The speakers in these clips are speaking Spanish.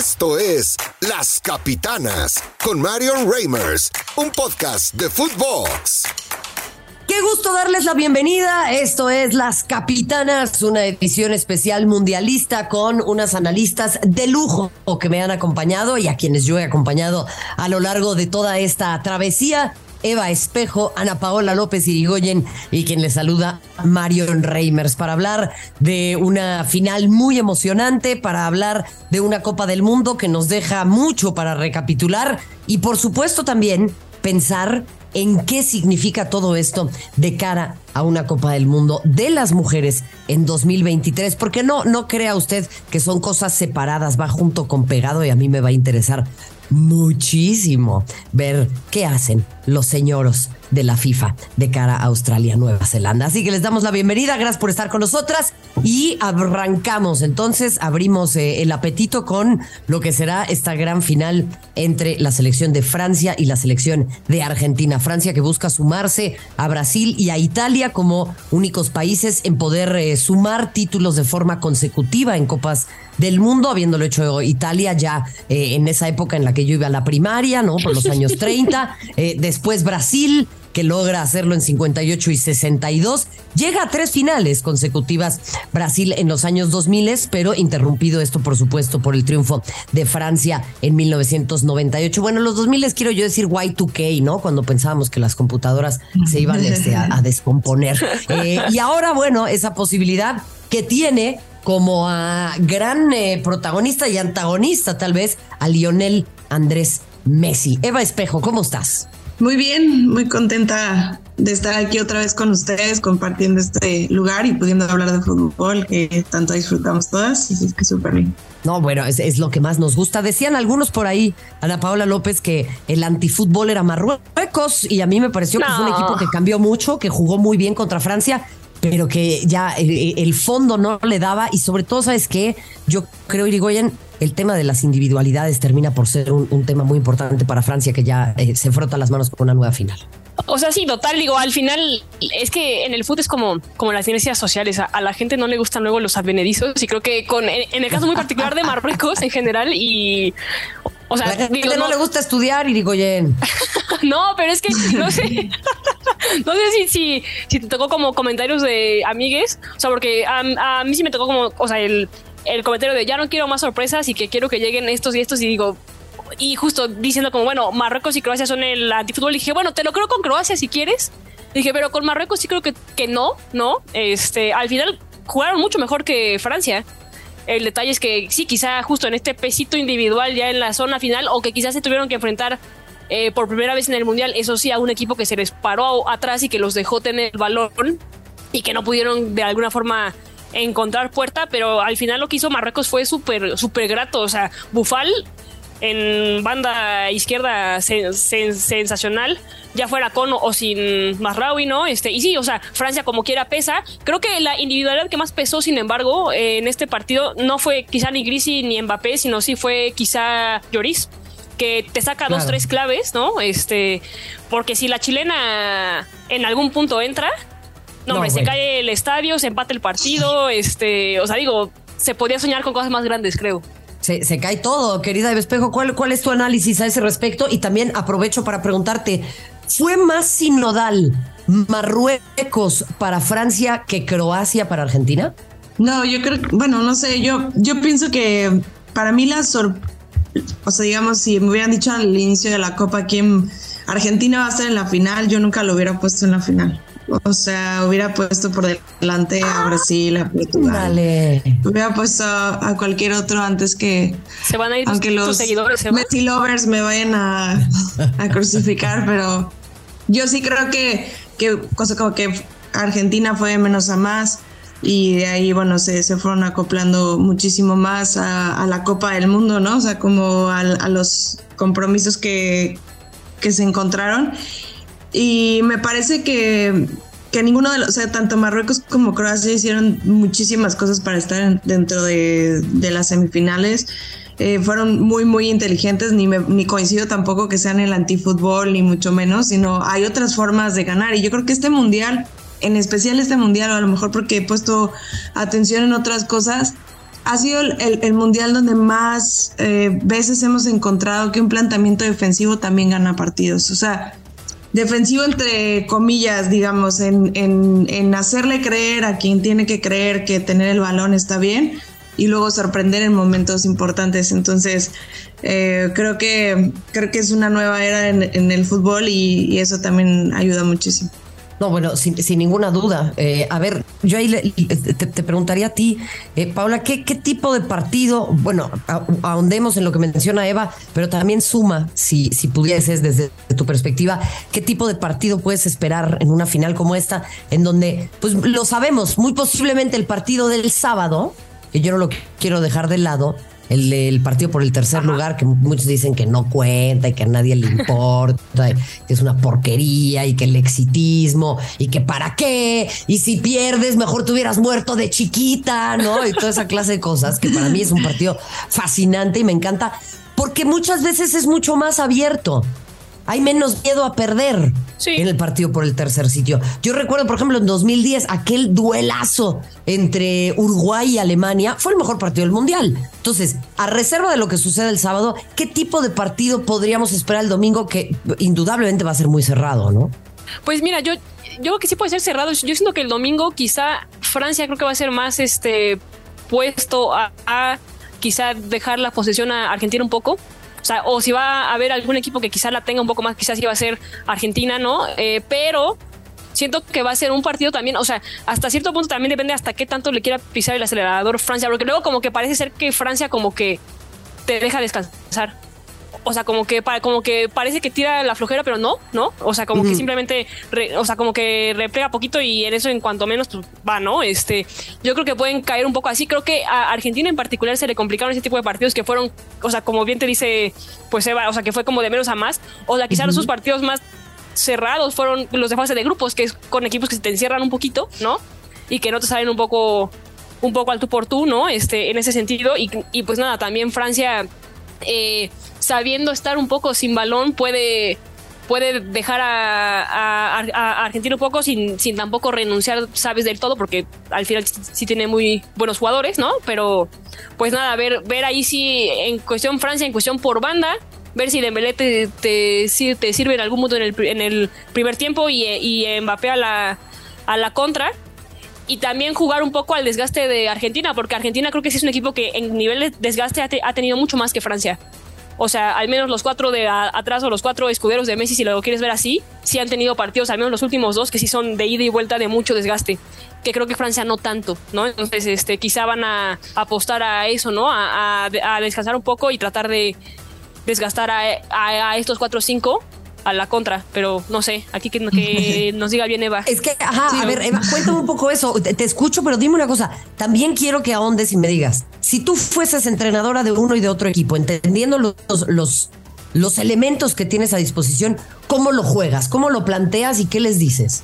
Esto es Las Capitanas con Marion Reimers, un podcast de Footbox. Qué gusto darles la bienvenida. Esto es Las Capitanas, una edición especial mundialista con unas analistas de lujo que me han acompañado y a quienes yo he acompañado a lo largo de toda esta travesía. Eva Espejo, Ana Paola López Irigoyen y quien les saluda, Marion Reimers, para hablar de una final muy emocionante, para hablar de una Copa del Mundo que nos deja mucho para recapitular y por supuesto también pensar en qué significa todo esto de cara a una Copa del Mundo de las mujeres en 2023, porque no, no crea usted que son cosas separadas, va junto con pegado y a mí me va a interesar muchísimo ver qué hacen los señoros de la FIFA de cara a Australia, Nueva Zelanda. Así que les damos la bienvenida, gracias por estar con nosotras y arrancamos. Entonces abrimos eh, el apetito con lo que será esta gran final entre la selección de Francia y la selección de Argentina. Francia que busca sumarse a Brasil y a Italia como únicos países en poder eh, sumar títulos de forma consecutiva en Copas del Mundo, habiéndolo hecho Italia ya eh, en esa época en la que yo iba a la primaria, ¿no? Por los años 30. después Brasil, que logra hacerlo en 58 y 62. Llega a tres finales consecutivas Brasil en los años 2000, pero interrumpido esto, por supuesto, por el triunfo de Francia en 1998. Bueno, los 2000 quiero yo decir Y2K, ¿no? Cuando pensábamos que las computadoras se iban este, a, descomponer. Eh, y ahora, bueno, esa posibilidad que tiene como a gran eh, protagonista y antagonista, tal vez, a Lionel Andrés Messi. Eva Espejo, ¿cómo estás? Muy bien, muy contenta de estar aquí otra vez con ustedes, compartiendo este lugar y pudiendo hablar de fútbol que tanto disfrutamos todas. Así es que súper bien. No, bueno, es, lo que más nos gusta. Decían algunos por ahí, Ana Paola López, que el antifútbol era Marruecos y a mí me pareció que fue un equipo que cambió mucho, que jugó muy bien contra Francia pero que ya el, fondo no le daba y sobre todo, ¿sabes qué? Yo creo, Irigoyen, el tema de las individualidades termina por ser un, tema muy importante para Francia que ya eh, se frota las manos con una nueva final. O sea, sí, total, digo, al final es que en el fútbol es como, como las ciencias sociales, a, la gente no le gustan luego los advenedizos y creo que con, en, el caso muy particular de Marruecos en general y... O sea, la gente no, le gusta estudiar, Irigoyen. no, pero es que no sé. no sé si, si, si, te tocó como comentarios de amigues. O sea, porque a, a mí sí me tocó como, o sea, el, el comentario de ya no quiero más sorpresas y que quiero que lleguen estos y estos y digo, y justo diciendo como, bueno, Marruecos y Croacia son el antifútbol, y dije, bueno, te lo creo con Croacia si quieres. Dije, pero con Marruecos sí creo que, que no, ¿no? Este, al final jugaron mucho mejor que Francia. El detalle es que sí, quizá justo en este pesito individual ya en la zona final, o que quizás se tuvieron que enfrentar eh, por primera vez en el Mundial, eso sí, a un equipo que se les paró atrás y que los dejó tener el balón y que no pudieron de alguna forma encontrar puerta, pero al final lo que hizo Marruecos fue súper, súper grato. O sea, Bufal en banda izquierda sensacional, ya fuera con o sin Masraoui, ¿no? Este, y sí, o sea, Francia como quiera pesa. Creo que la individualidad que más pesó, sin embargo, en este partido no fue quizá ni Grisi ni Mbappé, sino sí fue quizá Lloris que te saca dos, tres claves, ¿no? Este, porque si la chilena en algún punto entra, no, hombre, se cae el estadio, se empata el partido, este, o sea, digo, se podía soñar con cosas más grandes, creo. Se, se cae todo, querida Espejo. ¿Cuál, ¿Cuál es tu análisis a ese respecto? Y también aprovecho para preguntarte, ¿fue más sinodal Marruecos para Francia que Croacia para Argentina? No, yo creo, bueno, no sé, yo, yo pienso que para mí la sorpresa, o sea, digamos, si me hubieran dicho al inicio de la Copa quién Argentina va a estar en la final, yo nunca lo hubiera puesto en la final. O sea, hubiera puesto por delante a Brasil, a Portugal. Dale. Hubiera puesto a cualquier otro antes que. Se van a ir aunque los seguidores. Messi lovers me vayan a, crucificar, pero yo sí creo que, que cosa como que Argentina fue menos a más y de ahí, bueno, se, se fueron acoplando muchísimo más a, la Copa del Mundo, ¿no? O sea, como a, a los compromisos que, que se encontraron. Y me parece que, que ninguno de los, o sea, tanto Marruecos como Croacia hicieron muchísimas cosas para estar dentro de, las semifinales. Eh, fueron muy, muy inteligentes, ni, ni coincido tampoco que sean el antifútbol, ni mucho menos, sino hay otras formas de ganar. Y yo creo que este mundial, en especial este mundial, o a lo mejor porque he puesto atención en otras cosas, ha sido el, mundial donde más eh, veces hemos encontrado que un planteamiento defensivo también gana partidos. O sea, defensivo entre comillas, digamos, en, en, hacerle creer a quien tiene que creer que tener el balón está bien y luego sorprender en momentos importantes. Entonces, eh, creo que creo que es una nueva era en, el fútbol y, eso también ayuda muchísimo. No, bueno, sin, ninguna duda. Eh, a ver, yo ahí te, preguntaría a ti, eh, Paula, ¿qué, ¿qué, tipo de partido? Bueno, ahondemos en lo que menciona Eva, pero también suma, si, si pudieses desde tu perspectiva, ¿qué tipo de partido puedes esperar en una final como esta, en donde, pues lo sabemos, muy posiblemente el partido del sábado, que yo no lo quiero dejar de lado, el, el partido por el tercer lugar, que muchos dicen que no cuenta y que a nadie le importa, que es una porquería y que el exitismo y que para qué, y si pierdes, mejor te hubieras muerto de chiquita, ¿no? Y toda esa clase de cosas, que para mí es un partido fascinante y me encanta, porque muchas veces es mucho más abierto hay menos miedo a perder en el partido por el tercer sitio. Yo recuerdo, por ejemplo, en 2010, aquel duelazo entre Uruguay y Alemania fue el mejor partido del Mundial. Entonces, a reserva de lo que sucede el sábado, ¿qué tipo de partido podríamos esperar el domingo que indudablemente va a ser muy cerrado, no? Pues mira, yo, yo creo que sí puede ser cerrado. Yo siento que el domingo quizá Francia creo que va a ser más este puesto a, a quizá dejar la posesión a Argentina un poco o sea, o si va a haber algún equipo que quizás la tenga un poco más, quizás iba a ser Argentina, ¿no? Eh, pero siento que va a ser un partido también, o sea, hasta cierto punto también depende hasta qué tanto le quiera pisar el acelerador Francia, porque luego como que parece ser que Francia como que te deja descansar o sea, como que, como que parece que tira la flojera, pero no, ¿no? O sea, como que simplemente, o sea, como que replega poquito y en eso en cuanto menos pues, va, ¿no? Este, yo creo que pueden caer un poco así. Creo que a Argentina en particular se le complicaron ese tipo de partidos que fueron, o sea, como bien te dice, pues Eva, o sea, que fue como de menos a más. O sea, quizás sus partidos más cerrados fueron los de fase de grupos, que es con equipos que se te encierran un poquito, ¿no? Y que no te salen un poco un poco al tú por tú, ¿no? Este, en ese sentido. Y, y pues nada, también Francia eh, sabiendo estar un poco sin balón, puede, puede dejar a, Argentina un poco sin, sin tampoco renunciar, sabes, del todo, porque al final sí tiene muy buenos jugadores, ¿no? Pero pues nada, ver, ver ahí si en cuestión Francia, en cuestión por banda, ver si Dembélé te, te, te sirve en algún punto en el, en el primer tiempo y, y Mbappé a la, a la contra y también jugar un poco al desgaste de Argentina, porque Argentina creo que sí es un equipo que en nivel de desgaste ha, tenido mucho más que Francia. O sea, al menos los cuatro de atrás o los cuatro escuderos de Messi, si lo quieres ver así, sí han tenido partidos, al menos los últimos dos, que sí son de ida y vuelta de mucho desgaste. Que creo que Francia no tanto, ¿no? Entonces, este, quizá van a apostar a eso, ¿no? A, descansar un poco y tratar de desgastar a, a estos cuatro o cinco a la contra, pero no sé, aquí que, nos diga bien Eva. Es que, ajá, a ver, Eva, cuéntame un poco eso. Te, escucho, pero dime una cosa. También quiero que ahondes y me digas, si tú fueses entrenadora de uno y de otro equipo, entendiendo los, los, los elementos que tienes a disposición, ¿cómo lo juegas? ¿Cómo lo planteas y qué les dices?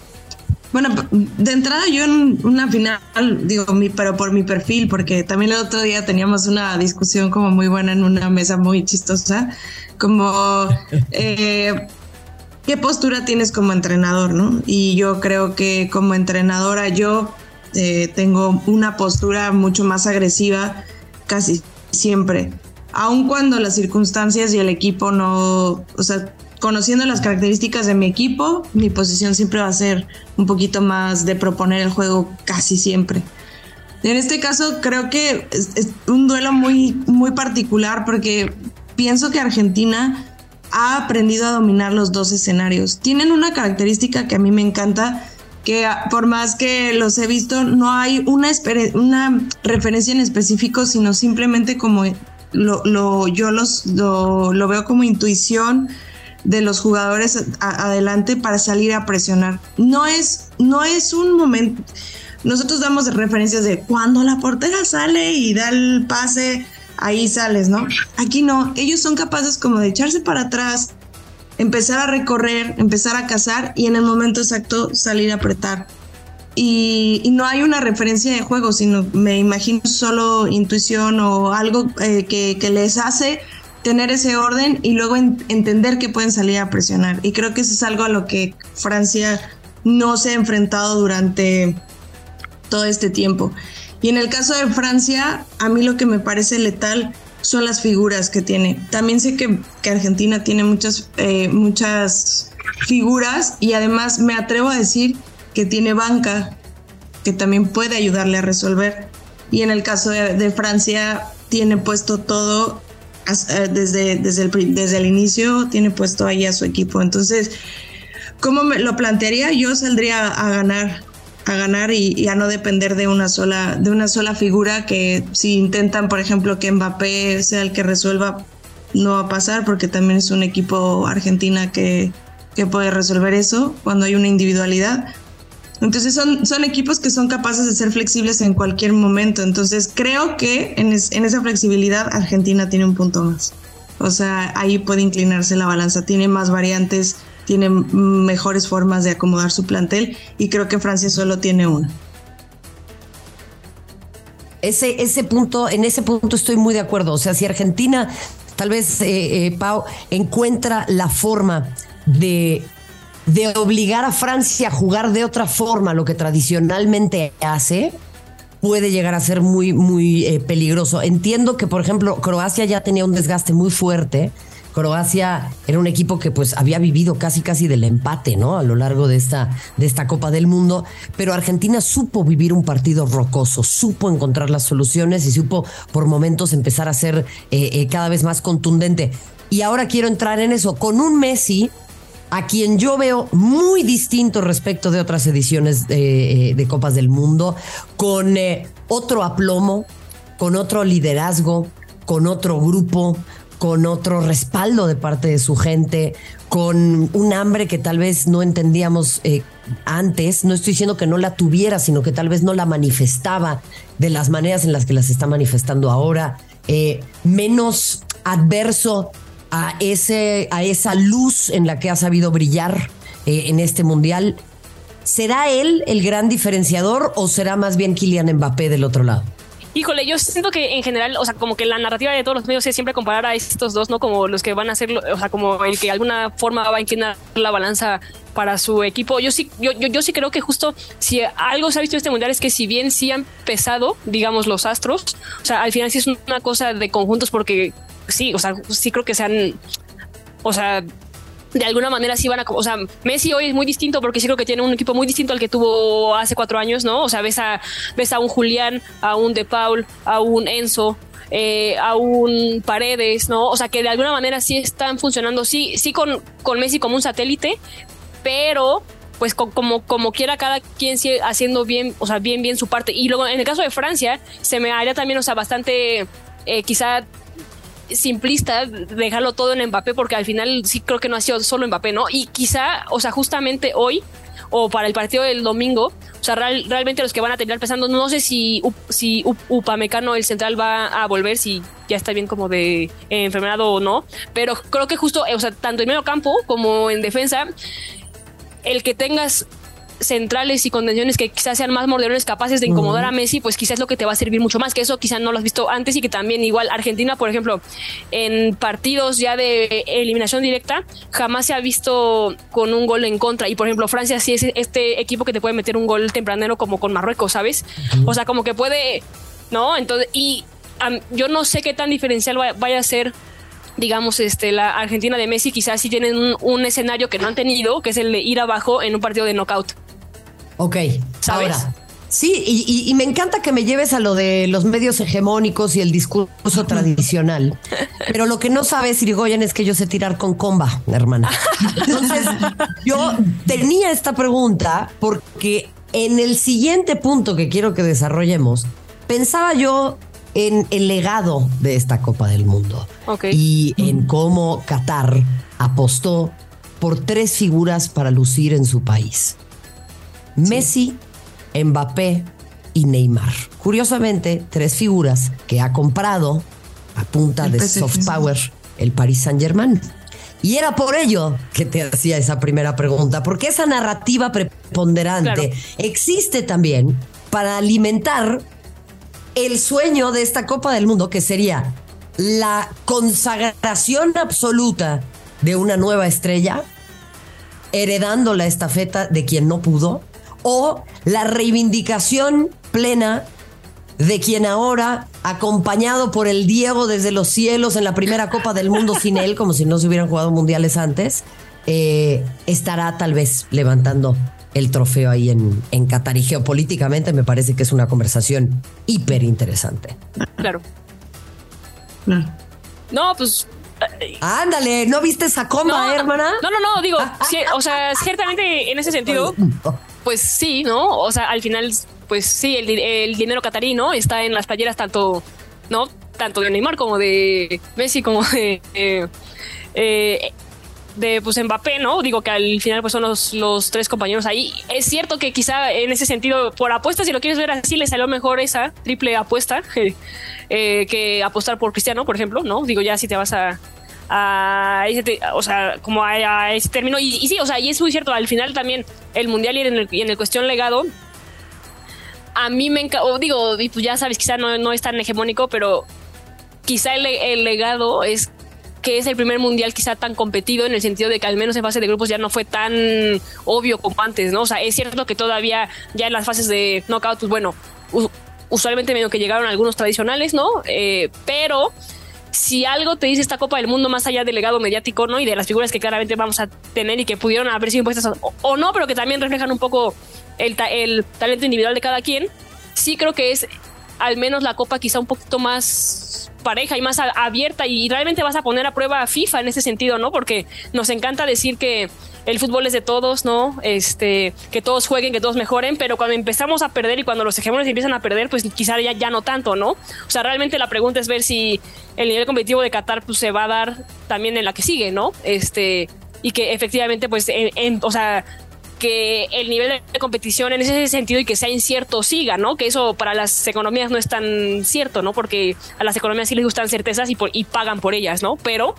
Bueno, de entrada yo en una final, digo, mi, pero por mi perfil, porque también el otro día teníamos una discusión como muy buena en una mesa muy chistosa, como eh, qué postura tienes como entrenador, ¿no? Y yo creo que como entrenadora yo eh, tengo una postura mucho más agresiva casi siempre, aun cuando las circunstancias y el equipo no, o sea, conociendo las características de mi equipo, mi posición siempre va a ser un poquito más de proponer el juego casi siempre. En este caso creo que es, es un duelo muy, muy particular porque pienso que Argentina ha aprendido a dominar los dos escenarios. Tienen una característica que a mí me encanta, que por más que los he visto, no hay una, referencia en específico, sino simplemente como lo, yo los, lo, veo como intuición de los jugadores adelante para salir a presionar. No es, no es un momento. Nosotros damos referencias de cuando la portera sale y da el pase ahí sales, ¿no? Aquí no, ellos son capaces como de echarse para atrás, empezar a recorrer, empezar a cazar y en el momento exacto salir a apretar. Y, no hay una referencia de juego, sino me imagino solo intuición o algo eh, que, les hace tener ese orden y luego entender que pueden salir a presionar. Y creo que eso es algo a lo que Francia no se ha enfrentado durante todo este tiempo. Y en el caso de Francia, a mí lo que me parece letal son las figuras que tiene. También sé que, que Argentina tiene muchas, eh, muchas figuras y además me atrevo a decir que tiene banca que también puede ayudarle a resolver. Y en el caso de, Francia, tiene puesto todo eh, desde, desde, el, desde el inicio, tiene puesto ahí a su equipo. Entonces, ¿cómo me lo plantearía? Yo saldría a ganar a ganar y, a no depender de una sola de una sola figura que si intentan por ejemplo que Mbappé sea el que resuelva no va a pasar porque también es un equipo Argentina que, que puede resolver eso cuando hay una individualidad entonces son, son equipos que son capaces de ser flexibles en cualquier momento. Entonces creo que en, en, esa flexibilidad Argentina tiene un punto más. O sea, ahí puede inclinarse la balanza. Tiene más variantes, tiene mejores formas de acomodar su plantel y creo que Francia solo tiene una. Ese, ese punto, en ese punto estoy muy de acuerdo. O sea, si Argentina, tal vez, eh, eh, Pau, encuentra la forma de, de obligar a Francia a jugar de otra forma lo que tradicionalmente hace, puede llegar a ser muy, muy eh, peligroso. Entiendo que, por ejemplo, Croacia ya tenía un desgaste muy fuerte Croacia era un equipo que pues había vivido casi casi del empate, ¿no? A lo largo de esta, de esta Copa del Mundo, pero Argentina supo vivir un partido rocoso, supo encontrar las soluciones y supo por momentos empezar a ser eh, eh, cada vez más contundente. Y ahora quiero entrar en eso con un Messi a quien yo veo muy distinto respecto de otras ediciones de, eh, Copas del Mundo, con otro aplomo, con otro liderazgo, con otro grupo, con otro respaldo de parte de su gente, con un hambre que tal vez no entendíamos eh, antes. No estoy diciendo que no la tuviera, sino que tal vez no la manifestaba de las maneras en las que las está manifestando ahora. Eh, menos adverso a, ese, a esa luz en la que ha sabido brillar eh, en este mundial. ¿Será él el gran diferenciador o será más bien Kylian Mbappé del otro lado? Híjole, yo siento que en general, o sea, como que la narrativa de todos los medios es siempre comparar a estos dos, ¿no? Como los que van a hacer, o sea, como el que de alguna forma va a inclinar la balanza para su equipo. Yo sí, yo, yo, yo sí creo que justo si algo se ha visto en este mundial es que si bien sí han pesado, digamos, los astros, o sea, al final sí es una cosa de conjuntos porque sí, o sea, sí creo que se han, o sea, de alguna manera sí van a, o sea, Messi hoy es muy distinto porque sí creo que tiene un equipo muy distinto al que tuvo hace cuatro años, ¿no? O sea, ves a, ves a un Julián, a un De Paul, a un Enzo, eh, a un Paredes, ¿no? O sea, que de alguna manera sí están funcionando, sí, sí con, con Messi como un satélite, pero pues como, como quiera cada quien sigue haciendo bien, o sea, bien, bien su parte. Y luego en el caso de Francia, se me haría también, o sea, bastante eh, quizá simplista dejarlo todo en Mbappé porque al final sí creo que no ha sido solo Mbappé, ¿no? Y quizá, o sea, justamente hoy o para el partido del domingo, o sea, realmente los que van a terminar pensando, no sé si, si Upamecano, el central, va a volver, si ya está bien como de eh, o no, pero creo que justo, o sea, tanto en medio campo como en defensa, el que tengas centrales y contenciones que quizás sean más morderones capaces de incomodar a Messi, pues quizás es lo que te va a servir mucho más, que eso quizás no lo has visto antes y que también igual Argentina, por ejemplo, en partidos ya de eliminación directa, jamás se ha visto con un gol en contra. Y por ejemplo, Francia sí es este equipo que te puede meter un gol tempranero como con Marruecos, ¿sabes? O sea, como que puede, ¿no? Entonces, y yo no sé qué tan diferencial vaya a ser digamos, este, la Argentina de Messi quizás sí tienen un, un, escenario que no han tenido, que es el de ir abajo en un partido de knockout. Ok, ahora. Sí, y, me encanta que me lleves a lo de los medios hegemónicos y el discurso tradicional. Pero lo que no sabes, Irigoyen, es que yo sé tirar con comba, hermana. Entonces, yo tenía esta pregunta porque en el siguiente punto que quiero que desarrollemos, pensaba yo en el legado de esta Copa del Mundo y en cómo Qatar apostó por tres figuras para lucir en su país. Messi, Mbappé y Neymar. Curiosamente, tres figuras que ha comprado a punta de soft power el Paris Saint-Germain. Y era por ello que te hacía esa primera pregunta, porque esa narrativa preponderante existe también para alimentar el sueño de esta Copa del Mundo, que sería la consagración absoluta de una nueva estrella, heredando la estafeta de quien no pudo, o la reivindicación plena de quien ahora, acompañado por el Diego desde los cielos en la primera Copa del Mundo sin él, como si no se hubieran jugado mundiales antes, eh, estará tal vez levantando el trofeo ahí en, en Qatar. Y geopolíticamente me parece que es una conversación hiper interesante. Claro. No. No, pues Ándale, ¿no viste esa coma, no, hermana? No, no, no, digo, sí, o sea, ciertamente en ese sentido, pues sí, ¿no? O sea, al final, pues sí, el, el dinero catarí, ¿no? Está en las playeras tanto, ¿no? Tanto de Neymar como de Messi, como de... eh, eh, de pues Mbappé, ¿no? Digo que al final pues son los, los tres compañeros ahí. Es cierto que quizá en ese sentido, por apuestas, si lo quieres ver así, le salió mejor esa triple apuesta eh, que apostar por Cristiano, por ejemplo, ¿no? Digo, ya si te vas a, a ese, te- o sea, como a, ese término. Y, sí, o sea, y es muy cierto, al final también el Mundial y en el, cuestión legado, a mí me encanta, digo, y pues ya sabes, quizá no, no es tan hegemónico, pero quizá el, legado es que es el primer mundial quizá tan competido en el sentido de que al menos en fase de grupos ya no fue tan obvio como antes, ¿no? O sea, es cierto que todavía ya en las fases de knockout, pues bueno, usualmente medio que llegaron algunos tradicionales, ¿no? Eh, pero si algo te dice esta Copa del Mundo más allá del legado mediático, ¿no? Y de las figuras que claramente vamos a tener y que pudieron haber sido impuestas o, o no, pero que también reflejan un poco el, ta- el talento individual de cada quien, sí creo que es al menos la Copa quizá un poquito más pareja y más abierta y realmente vas a poner a prueba a FIFA en ese sentido, ¿no? Porque nos encanta decir que el fútbol es de todos, ¿no? Este, que todos jueguen, que todos mejoren, pero cuando empezamos a perder y cuando los hegemonios empiezan a perder, pues quizá ya, ya no tanto, ¿no? O sea, realmente la pregunta es ver si el nivel competitivo de Qatar pues, se va a dar también en la que sigue, ¿no? Este, y que efectivamente, pues, en- en- o sea, que el nivel de competición en ese sentido y que sea incierto siga, ¿no? Que eso para las economías no es tan cierto, ¿no? Porque a las economías sí les gustan certezas y, por- y pagan por ellas, ¿no? Pero,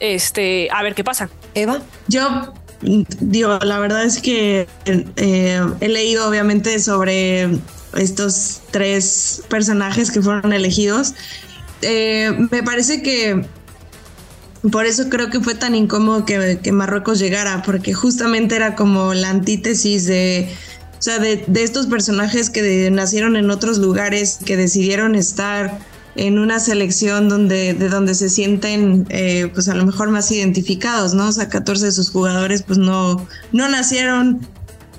este, a ver qué pasa. Eva, Yo digo, la verdad es que eh, he leído obviamente sobre estos tres personajes que fueron elegidos. Eh, me parece que por eso creo que fue tan incómodo que, Marruecos llegara, porque justamente era como la antítesis de, o sea, de, de estos personajes que nacieron en otros lugares, que decidieron estar en una selección donde, de donde se sienten, eh, pues a lo mejor más identificados, ¿no? O sea, 14 de sus jugadores, pues no, no nacieron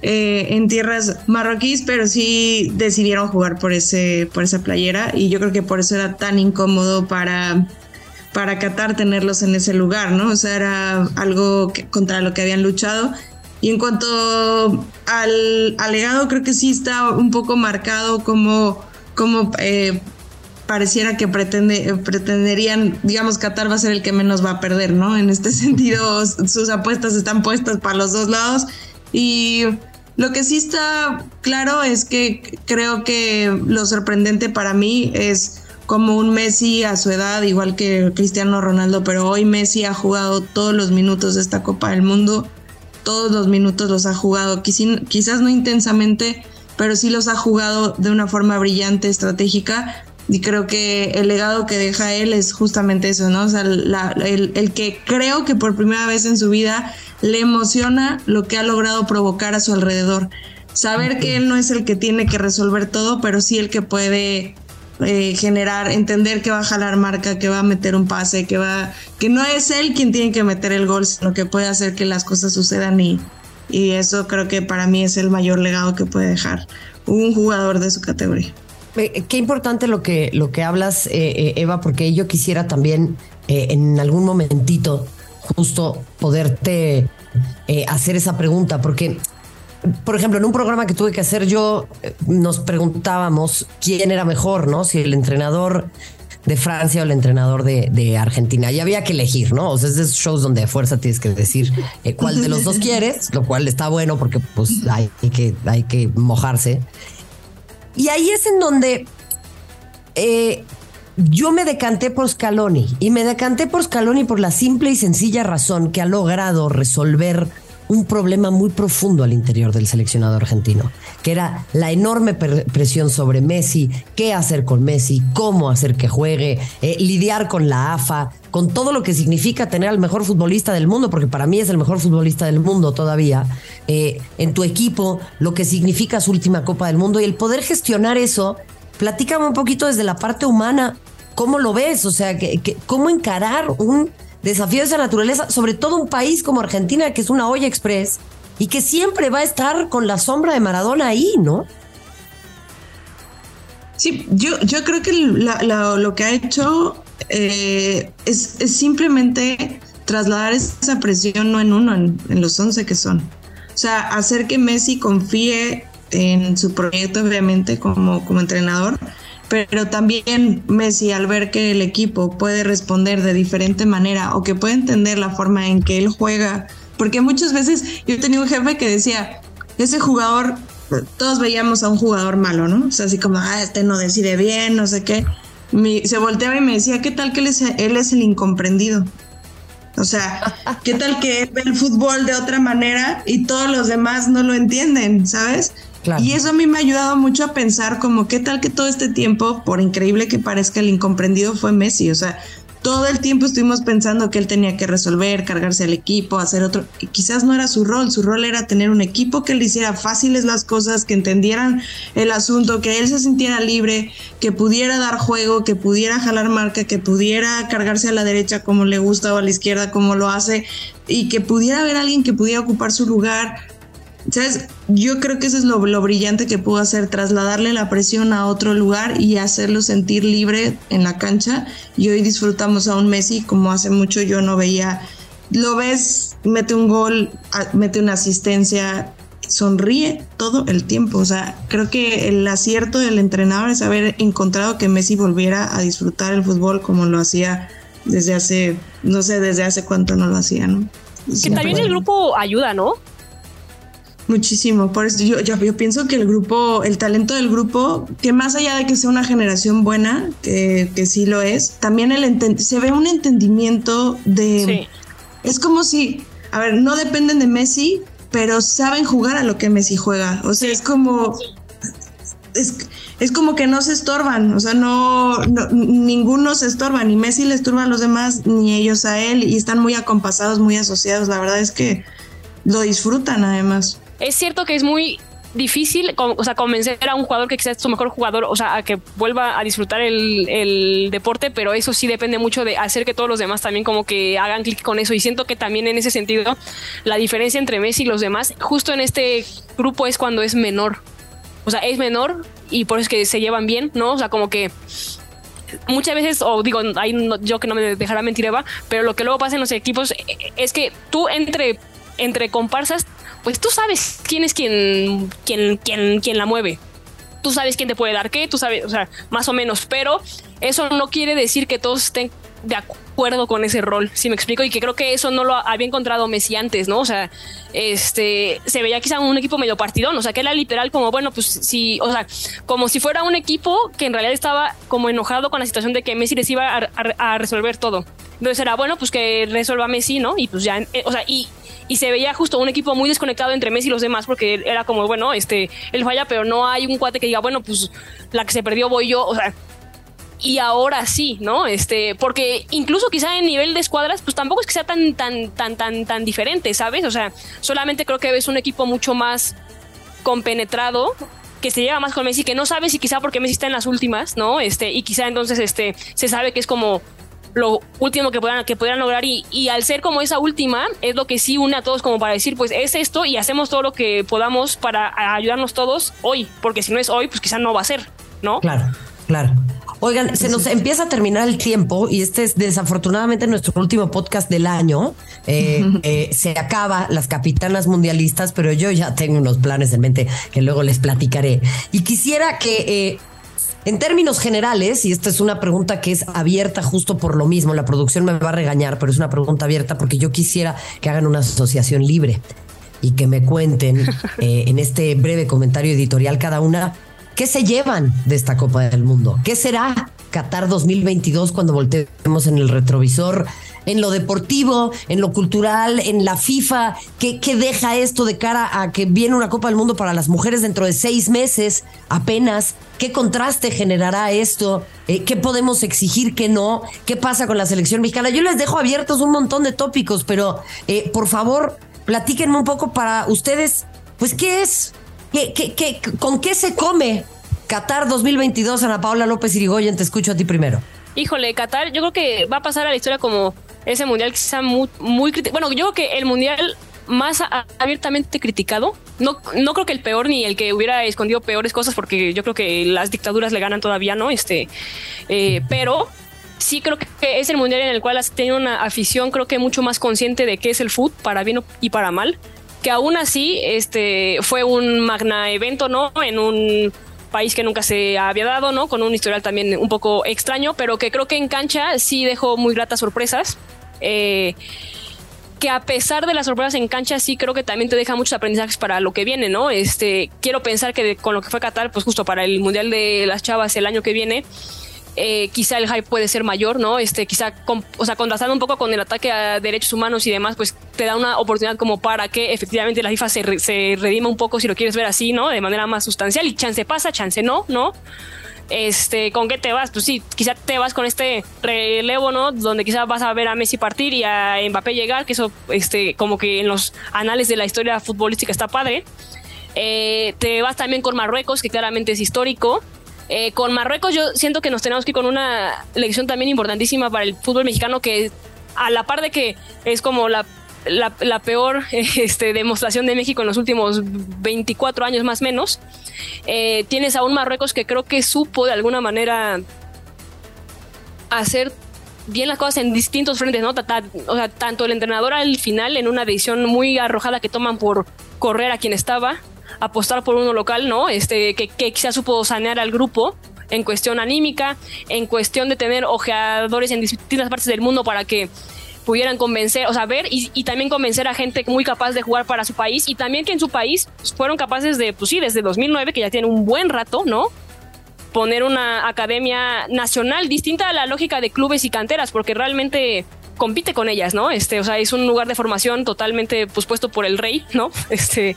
eh, en tierras marroquíes, pero sí decidieron jugar por ese, por esa playera, y yo creo que por eso era tan incómodo para para Qatar tenerlos en ese lugar, ¿no? O sea, era algo contra lo que habían luchado. Y en cuanto al, al legado, creo que sí está un poco marcado como, como eh, pareciera que pretende, eh, pretenderían, digamos, Qatar va a ser el que menos va a perder, ¿no? En este sentido, sus apuestas están puestas para los dos lados. Y lo que sí está claro es que creo que lo sorprendente para mí es como un Messi a su edad, igual que Cristiano Ronaldo, pero hoy Messi ha jugado todos los minutos de esta Copa del Mundo, todos los minutos los ha jugado, quizás no intensamente, pero sí los ha jugado de una forma brillante, estratégica, y creo que el legado que deja él es justamente eso, ¿no? O sea, la- el, el que creo que por primera vez en su vida le emociona lo que ha logrado provocar a su alrededor. Saber que él no es el que tiene que resolver todo, pero sí el que puede eh, generar, entender que va a jalar marca, que va a meter un pase, que va, que no es él quien tiene que meter el gol, sino que puede hacer que las cosas sucedan y, y eso creo que para mí es el mayor legado que puede dejar un jugador de su categoría. Eh, Qué importante lo que, lo que hablas, eh, eh, Eva, porque yo quisiera también eh, en algún momentito justo poderte eh, hacer esa pregunta, porque, por ejemplo, en un programa que tuve que hacer yo, eh, nos preguntábamos quién era mejor, ¿no? Si el entrenador de Francia o el entrenador de, de Argentina. Y había que elegir, ¿no? O sea, es de esos shows donde a fuerza tienes que decir eh, cuál de los dos quieres, lo cual está bueno porque pues hay que, hay que mojarse. Y ahí es en donde eh, yo me decanté por Scaloni y me decanté por Scaloni por la simple y sencilla razón que ha logrado resolver un problema muy profundo al interior del seleccionado argentino, que era la enorme presión sobre Messi, qué hacer con Messi, cómo hacer que juegue, eh, lidiar con la AFA, con todo lo que significa tener al mejor futbolista del mundo, porque para mí es el mejor futbolista del mundo todavía, eh, en tu equipo, lo que significa su última Copa del Mundo y el poder gestionar eso platícame un poquito desde la parte humana, ¿cómo lo ves? O sea, ¿cómo encarar un desafío de esa naturaleza, sobre todo un país como Argentina, que es una olla express y que siempre va a estar con la sombra de Maradona ahí, ¿no? Sí, yo, yo creo que lo que ha hecho eh, es, simplemente trasladar esa presión no en uno, en, los once que son. O sea, hacer que Messi confíe en su proyecto, obviamente, como, como entrenador, pero también Messi al ver que el equipo puede responder de diferente manera o que puede entender la forma en que él juega, porque muchas veces yo tenía un jefe que decía, ese jugador todos veíamos a un jugador malo, ¿no? O sea, así como, ah, este no decide bien, no sé qué. se volteaba y me decía, ¿qué tal que él es, él es el incomprendido? O sea, ¿qué tal que ve el fútbol de otra manera y todos los demás no lo entienden, ¿sabes? Y eso a mí me ha ayudado mucho a pensar como qué tal que todo este tiempo, por increíble que parezca, el incomprendido fue Messi. O sea, todo el tiempo estuvimos pensando que él tenía que resolver, cargarse al equipo, hacer otro. Quizás no era su rol, su rol era tener un equipo que le hiciera fáciles las cosas, que entendieran el asunto, que él se sintiera libre, que pudiera dar juego, que pudiera jalar marca, que pudiera cargarse a la derecha como le gusta o a la izquierda como lo hace, y que pudiera haber alguien que pudiera ocupar su lugar ¿Sabes? Yo creo que eso es lo, brillante que pudo hacer, trasladarle la presión a otro lugar y hacerlo sentir libre en la cancha. Y hoy disfrutamos a un Messi como hace mucho yo no veía. Lo ves, mete un gol, mete una asistencia, sonríe todo el tiempo. O sea, creo que el acierto del entrenador es haber encontrado que Messi volviera a disfrutar el fútbol como lo hacía desde hace, no sé, desde hace cuánto no lo hacía, ¿no? Que también el grupo ayuda, ¿no? Muchísimo, por eso yo, yo, pienso que el grupo, el talento del grupo, que más allá de que sea una generación buena, que, que sí lo es, también el se ve un entendimiento de... Es como si, a ver, no dependen de Messi, pero saben jugar a lo que Messi juega. O sea, es como... Es, es, como que no se estorban, o sea, no, ninguno se estorba, ni Messi le estorba a los demás, ni ellos a él, y están muy acompasados, muy asociados. La verdad es que lo disfrutan además. Es cierto que es muy difícil, o sea, convencer a un jugador que quizás es su mejor jugador, o sea, a que vuelva a disfrutar el, deporte, pero eso sí depende mucho de hacer que todos los demás también como que hagan clic con eso. Y siento que también en ese sentido, la diferencia entre Messi y los demás, justo en este grupo es cuando es menor. O sea, es menor y por eso es que se llevan bien, ¿no? O sea, como que muchas veces, o digo, hay yo que no me dejará mentir Eva, pero lo que luego pasa en los equipos es que tú entre, entre comparsas pues tú sabes quién es quien, quien, quien, quien la mueve. Tú sabes quién te puede dar qué, tú sabes, o sea, más o menos, pero eso no quiere decir que todos estén de acuerdo con ese rol, si me explico, y que creo que eso no lo había encontrado Messi antes, ¿no? O sea, este, se veía quizá un equipo medio partidón, o sea, que era literal como, bueno, pues sí, o sea, como si fuera un equipo que en realidad estaba como enojado con la situación de que Messi les iba a, resolver todo. Entonces era, bueno, pues que resuelva Messi, ¿no? Y pues ya, eh, o sea, y, y se veía justo un equipo muy desconectado entre Messi y los demás porque era como, bueno, este, él falla, pero no hay un cuate que diga, bueno, pues la que se perdió voy yo, o sea, y ahora sí, ¿no? Este, porque incluso quizá en nivel de escuadras, pues tampoco es que sea tan, tan, tan, tan, tan diferente, ¿sabes? O sea, solamente creo que ves un equipo mucho más compenetrado que se lleva más con Messi, que no sabes si quizá porque Messi está en las últimas, ¿no? Este, y quizá entonces este, se sabe que es como lo último que puedan, que pudieran lograr y, y, al ser como esa última es lo que sí une a todos como para decir pues es esto y hacemos todo lo que podamos para ayudarnos todos hoy, porque si no es hoy pues quizás no va a ser, ¿no? Claro, claro. Oigan, se nos empieza a terminar el tiempo y este es desafortunadamente nuestro último podcast del año. Eh, eh, se acaba las capitanas mundialistas, pero yo ya tengo unos planes en mente que luego les platicaré. Y quisiera que eh, en términos generales, y esta es una pregunta que es abierta justo por lo mismo, la producción me va a regañar, pero es una pregunta abierta porque yo quisiera que hagan una asociación libre y que me cuenten eh, en este breve comentario editorial cada una qué se llevan de esta Copa del Mundo, qué será Qatar 2022 cuando volteemos en el retrovisor en lo deportivo, en lo cultural, en la FIFA? ¿Qué, deja esto de cara a que viene una Copa del Mundo para las mujeres dentro de seis meses apenas? ¿Qué contraste generará esto? Eh, ¿Qué podemos exigir que no? ¿Qué pasa con la selección mexicana? Yo les dejo abiertos un montón de tópicos, pero eh, por favor, platíquenme un poco para ustedes, pues, ¿qué es? ¿Qué, qué, qué, ¿Con qué se come Qatar 2022, Ana Paula López Irigoyen, te escucho a ti primero. Híjole, Qatar, yo creo que va a pasar a la historia como ese mundial quizá muy, muy bueno, yo creo que el mundial más abiertamente criticado. No, no creo que el peor ni el que hubiera escondido peores cosas, porque yo creo que las dictaduras le ganan todavía, ¿no? Este, eh, pero sí creo que es el mundial en el cual has tenido una afición, creo que mucho más consciente de qué es el fútbol, para bien y para mal. Que aún así, este, fue un magna evento, ¿no? En un país que nunca se había dado, ¿no? Con un historial también un poco extraño, pero que creo que en cancha sí dejó muy gratas sorpresas. Eh, que a pesar de las sorpresas en cancha, sí creo que también te deja muchos aprendizajes para lo que viene, ¿no? Este, quiero pensar que con lo que fue Qatar, pues justo para el Mundial de las Chavas el año que viene, eh, quizá el hype puede ser mayor, ¿no? Este, quizá, o sea, contrastando un poco con el ataque a derechos humanos y demás, pues te da una oportunidad como para que efectivamente la FIFA se, se redima un poco, si lo quieres ver así, ¿no? De manera más sustancial y chance pasa, chance no, ¿no? Este, ¿con qué te vas? Pues sí, quizá te vas con este relevo, ¿no? Donde quizá vas a ver a Messi partir y a Mbappé llegar, que eso, este, como que en los anales de la historia futbolística está padre. Eh, te vas también con Marruecos, que claramente es histórico. Eh, con Marruecos yo siento que nos tenemos que ir con una lección también importantísima para el fútbol mexicano, que a la par de que es como la la, peor este, demostración de México en los últimos 24 años más menos. Eh, tienes a un Marruecos que creo que supo de alguna manera hacer bien las cosas en distintos frentes, ¿no? O sea, tanto el entrenador al final en una decisión muy arrojada que toman por correr a quien estaba, apostar por uno local, ¿no? Este, que, que quizás supo sanear al grupo en cuestión anímica, en cuestión de tener ojeadores en distintas partes del mundo para que pudieran convencer, o sea, ver y, también convencer a gente muy capaz de jugar para su país y también que en su país fueron capaces de, pues sí, desde 2009, que ya tienen un buen rato, ¿no? Poner una academia nacional distinta a la lógica de clubes y canteras, porque realmente compite con ellas, ¿no? Este, o sea, es un lugar de formación totalmente pues puesto por el rey, ¿no? Este,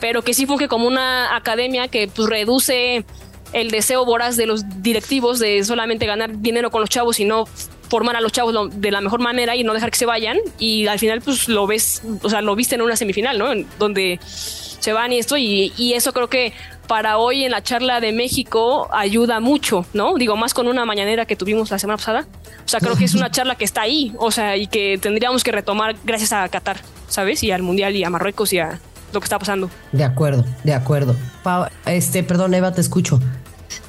pero que sí funge como una academia que pues reduce el deseo voraz de los directivos de solamente ganar dinero con los chavos y no formar a los chavos de la mejor manera y no dejar que se vayan. Y al final, pues lo ves, o sea, lo viste en una semifinal, ¿no? Donde se van y esto, y, y eso creo que para hoy en la charla de México ayuda mucho, ¿no? Digo, más con una mañanera que tuvimos la semana pasada. O sea, creo que es una charla que está ahí, o sea, y que tendríamos que retomar gracias a Qatar, ¿sabes? Y al Mundial y a Marruecos y a lo que está pasando. De acuerdo, de acuerdo. este, perdón, Eva, te escucho.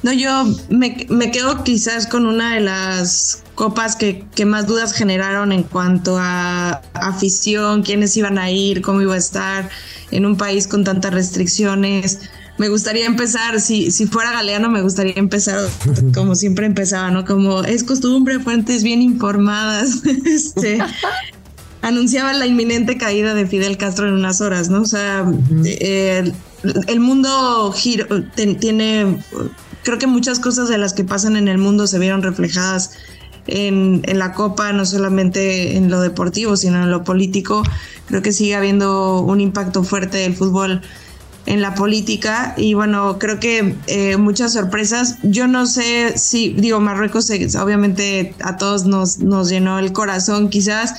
No, yo me, me, quedo quizás con una de las copas que, que, más dudas generaron en cuanto a afición, quiénes iban a ir, cómo iba a estar en un país con tantas restricciones. Me gustaría empezar, si, si fuera Galeano, me gustaría empezar como siempre empezaba, ¿no? Como es costumbre, fuentes bien informadas. este, anunciaba la inminente caída de Fidel Castro en unas horas, ¿no? O sea, el, el, mundo giro, tiene creo que muchas cosas de las que pasan en el mundo se vieron reflejadas en, la Copa, no solamente en lo deportivo, sino en lo político. Creo que sigue habiendo un impacto fuerte del fútbol en la política y bueno, creo que eh, muchas sorpresas. Yo no sé si, digo, Marruecos obviamente a todos nos, nos llenó el corazón quizás.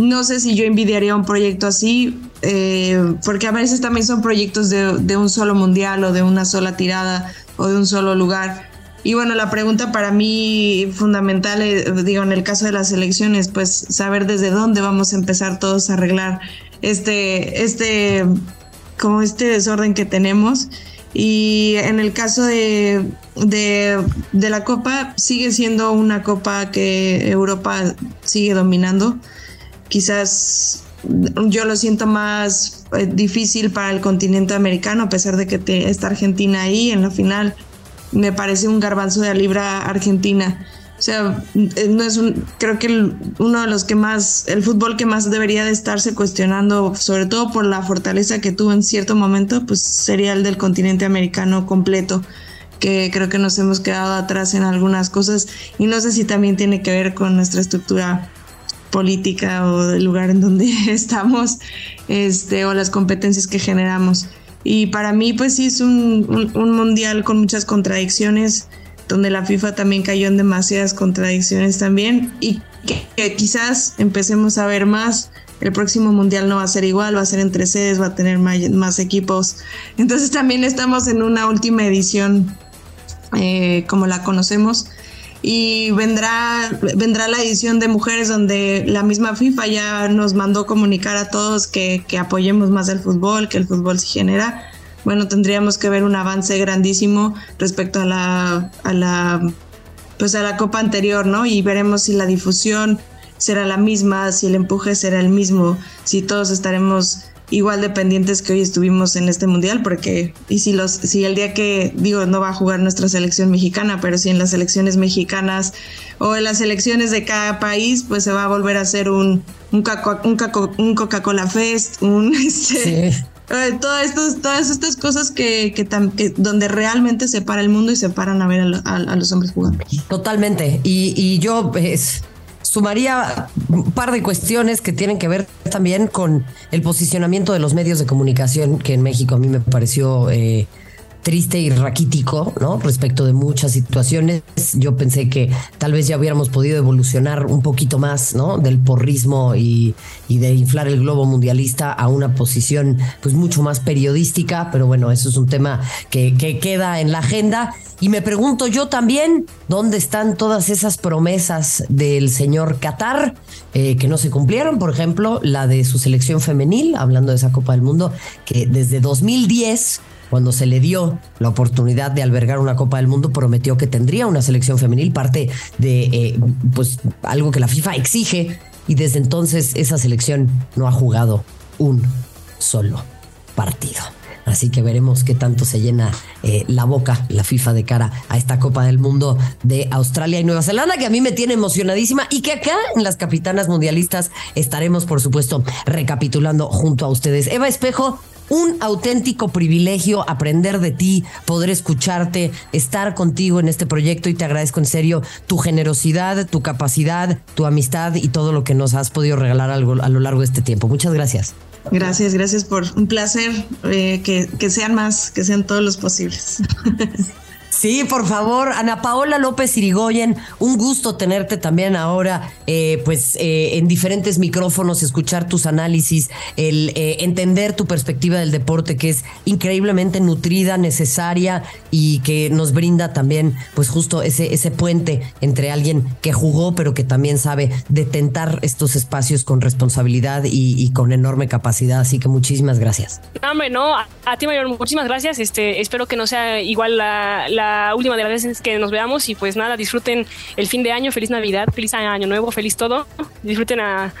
No sé si yo envidiaría un proyecto así, eh, porque a veces también son proyectos de, de, un solo mundial o de una sola tirada o de un solo lugar. Y bueno, la pregunta para mí fundamental, eh, digo, en el caso de las elecciones, pues saber desde dónde vamos a empezar todos a arreglar este, este, como este desorden que tenemos. Y en el caso de, de, de la Copa, sigue siendo una Copa que Europa sigue dominando. Quizás yo lo siento más eh, difícil para el continente americano, a pesar de que te, está Argentina ahí en la final. Me parece un garbanzo de libra Argentina. O sea, eh, no es un, creo que uno de los que más, el fútbol que más debería de estarse cuestionando, sobre todo por la fortaleza que tuvo en cierto momento, pues sería el del continente americano completo, que creo que nos hemos quedado atrás en algunas cosas y no sé si también tiene que ver con nuestra estructura política o del lugar en donde estamos este, o las competencias que generamos. Y para mí, pues sí, es un, un, mundial con muchas contradicciones, donde la FIFA también cayó en demasiadas contradicciones también, y que, quizás empecemos a ver más. El próximo mundial no va a ser igual, va a ser entre sedes, va a tener más, equipos. Entonces también estamos en una última edición eh, como la conocemos y vendrá, vendrá la edición de mujeres donde la misma FIFA ya nos mandó comunicar a todos que, que apoyemos más el fútbol, que el fútbol se genera. Bueno, tendríamos que ver un avance grandísimo respecto a la, a la, pues a la copa anterior, ¿no? Y veremos si la difusión será la misma, si el empuje será el mismo, si todos estaremos igual de pendientes que hoy estuvimos en este mundial, porque y si los, si el día que digo no va a jugar nuestra selección mexicana, pero si en las selecciones mexicanas o en las selecciones de cada país, pues se va a volver a hacer un un, un, Coca-Cola Fest, un este, eh, todas estas, todas estas cosas que, que, donde realmente se para el mundo y se paran a ver a, los hombres jugando. Totalmente. Y, y yo pues, sumaría un par de cuestiones que tienen que ver también con el posicionamiento de los medios de comunicación, que en México a mí me pareció eh, triste y raquítico, ¿no? Respecto de muchas situaciones. Yo pensé que tal vez ya hubiéramos podido evolucionar un poquito más, ¿no? Del porrismo y, de inflar el globo mundialista a una posición, pues, mucho más periodística. Pero bueno, eso es un tema que, que queda en la agenda. Y me pregunto yo también, ¿dónde están todas esas promesas del señor Qatar eh, que no se cumplieron? Por ejemplo, la de su selección femenil, hablando de esa Copa del Mundo, que desde 2010 cuando se le dio la oportunidad de albergar una Copa del Mundo, prometió que tendría una selección femenil, parte de eh, pues algo que la FIFA exige, y desde entonces esa selección no ha jugado un solo partido. Así que veremos qué tanto se llena eh, la boca la FIFA de cara a esta Copa del Mundo de Australia y Nueva Zelanda, que a mí me tiene emocionadísima y que acá en las capitanas mundialistas estaremos, por supuesto, recapitulando junto a ustedes. Eva Espejo, un auténtico privilegio aprender de ti, poder escucharte, estar contigo en este proyecto y te agradezco en serio tu generosidad, tu capacidad, tu amistad y todo lo que nos has podido regalar a lo largo de este tiempo. Muchas gracias. Gracias, gracias por un placer eh, que, que sean más, que sean todos los posibles. Sí, por favor, Ana Paola López Irigoyen, un gusto tenerte también ahora, eh, pues eh, en diferentes micrófonos, escuchar tus análisis, el eh, entender tu perspectiva del deporte que es increíblemente nutrida, necesaria y que nos brinda también, pues justo ese, ese puente entre alguien que jugó, pero que también sabe detentar estos espacios con responsabilidad y, con enorme capacidad. Así que muchísimas gracias. Hombre, no, a, ti, Mayor, muchísimas gracias. Este, espero que no sea igual la última de las veces que nos veamos y pues nada, disfruten el fin de año, feliz Navidad, feliz año nuevo, feliz todo, disfruten a,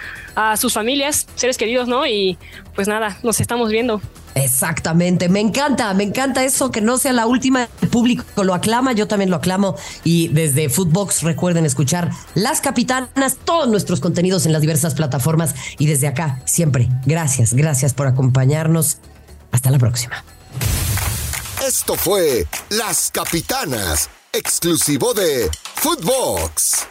sus familias, seres queridos, ¿no? Y pues nada, nos estamos viendo. Exactamente, me encanta, me encanta eso, que no sea la última, el público lo aclama, yo también lo aclamo y desde Footbox recuerden escuchar Las Capitanas, todos nuestros contenidos en las diversas plataformas y desde acá siempre, gracias, gracias por acompañarnos, hasta la próxima. Esto fue Las Capitanas, exclusivo de Footbox.